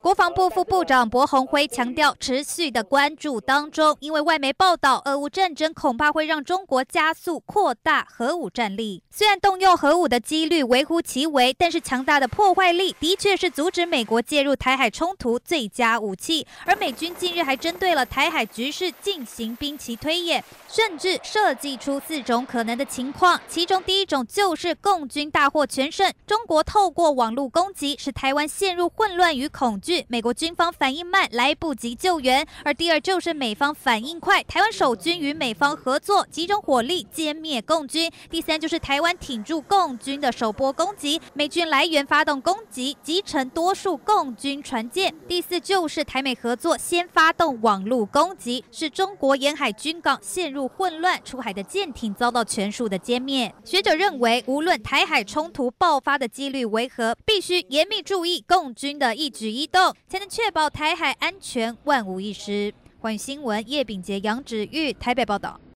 国防部副部长柏鸿辉强调，持续的关注当中，因为外媒报道，俄乌战争恐怕会让中国加速扩大核武战力。虽然动用核武的几率微乎其微，但是强大的破坏力的确是阻止美国介入台海冲突最佳武器。而美军近日还针对了台海局势进行兵棋推演，甚至设计出四种可能的情况，其中第一种就是共军大获全胜，中国透过网络攻击使台湾陷入混乱与恐惧。据美国军方反应慢，来不及救援；而第二就是美方反应快，台湾守军与美方合作，集中火力歼灭共军；第三就是台湾挺住共军的首波攻击，美军来源发动攻击，击沉多数共军船舰；第四就是台美合作，先发动网络攻击，使中国沿海军港陷入混乱，出海的舰艇遭到全数的歼灭。学者认为，无论台海冲突爆发的几率为何，必须严密注意共军的一举一动。才能确保台海安全万无一失。关于新闻，叶秉杰、杨芷玉台北报道。